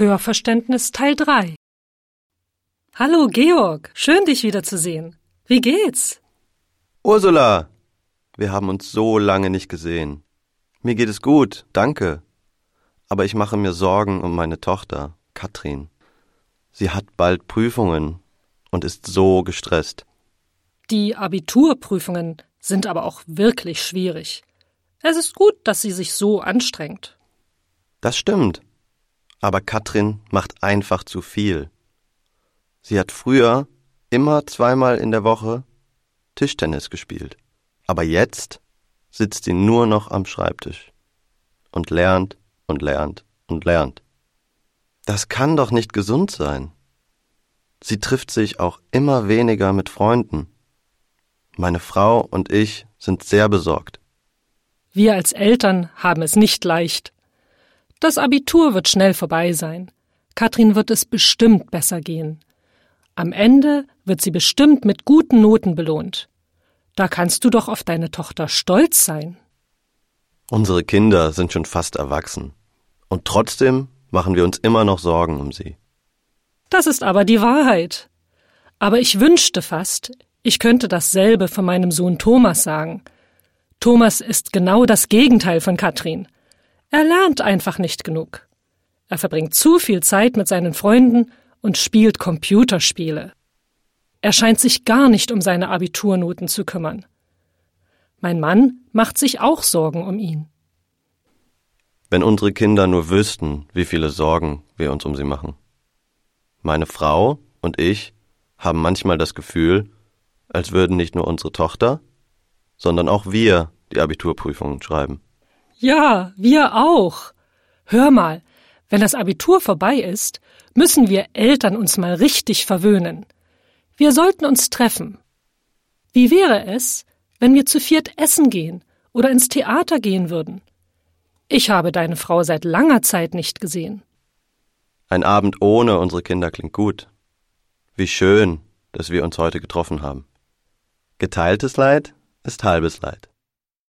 Hörverständnis Teil 3 Hallo Georg, schön dich wiederzusehen. Wie geht's? Ursula, wir haben uns so lange nicht gesehen. Mir geht es gut, danke. Aber ich mache mir Sorgen um meine Tochter, Katrin. Sie hat bald Prüfungen und ist so gestresst. Die Abiturprüfungen sind aber auch wirklich schwierig. Es ist gut, dass sie sich so anstrengt. Das stimmt. Aber Katrin macht einfach zu viel. Sie hat früher immer zweimal in der Woche Tischtennis gespielt. Aber jetzt sitzt sie nur noch am Schreibtisch und lernt und lernt und lernt. Das kann doch nicht gesund sein. Sie trifft sich auch immer weniger mit Freunden. Meine Frau und ich sind sehr besorgt. Wir als Eltern haben es nicht leicht. Das Abitur wird schnell vorbei sein. Katrin wird es bestimmt besser gehen. Am Ende wird sie bestimmt mit guten Noten belohnt. Da kannst du doch auf deine Tochter stolz sein. Unsere Kinder sind schon fast erwachsen. Und trotzdem machen wir uns immer noch Sorgen um sie. Das ist aber die Wahrheit. Aber ich wünschte fast, ich könnte dasselbe von meinem Sohn Thomas sagen. Thomas ist genau das Gegenteil von Katrin. Er lernt einfach nicht genug. Er verbringt zu viel Zeit mit seinen Freunden und spielt Computerspiele. Er scheint sich gar nicht um seine Abiturnoten zu kümmern. Mein Mann macht sich auch Sorgen um ihn. Wenn unsere Kinder nur wüssten, wie viele Sorgen wir uns um sie machen. Meine Frau und ich haben manchmal das Gefühl, als würden nicht nur unsere Tochter, sondern auch wir die Abiturprüfungen schreiben. Ja, wir auch. Hör mal, wenn das Abitur vorbei ist, müssen wir Eltern uns mal richtig verwöhnen. Wir sollten uns treffen. Wie wäre es, wenn wir zu viert essen gehen oder ins Theater gehen würden? Ich habe deine Frau seit langer Zeit nicht gesehen. Ein Abend ohne unsere Kinder klingt gut. Wie schön, dass wir uns heute getroffen haben. Geteiltes Leid ist halbes Leid.